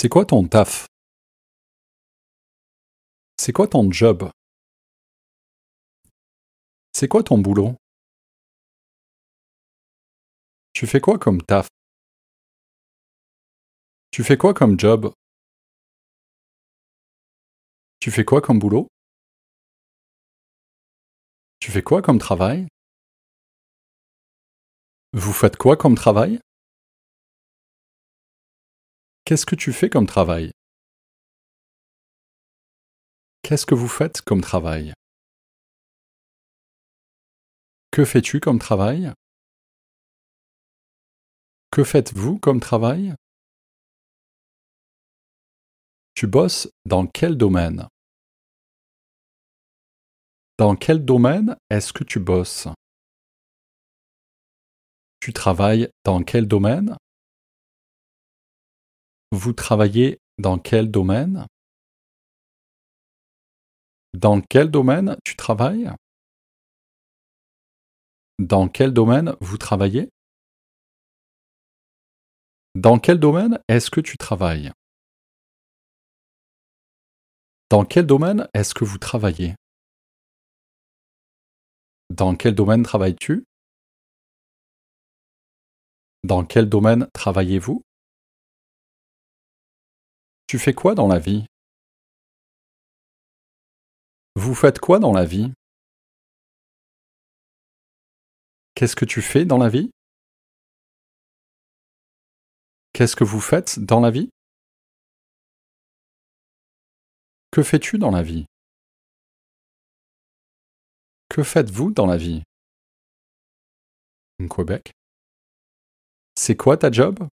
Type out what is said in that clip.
C'est quoi ton taf? C'est quoi ton job? C'est quoi ton boulot? Tu fais quoi comme taf? Tu fais quoi comme job? Tu fais quoi comme boulot? Tu fais quoi comme travail? Vous faites quoi comme travail? Qu'est-ce que tu fais comme travail? Qu'est-ce que vous faites comme travail? Que fais-tu comme travail? Que faites-vous comme travail? Tu bosses dans quel domaine? Dans quel domaine est-ce que tu bosses? Tu travailles dans quel domaine? Vous travaillez dans quel domaine? Dans quel domaine tu travailles? Dans quel domaine vous travaillez? Dans quel domaine est-ce que tu travailles? Dans quel domaine est-ce que vous travaillez? Dans quel domaine travailles-tu? Dans quel domaine travaillez-vous? Tu fais quoi dans la vie? Vous faites quoi dans la vie? Qu'est-ce que tu fais dans la vie? Qu'est-ce que vous faites dans la vie? Que fais-tu dans la vie? Que faites-vous dans la vie? Québec. C'est quoi ta job?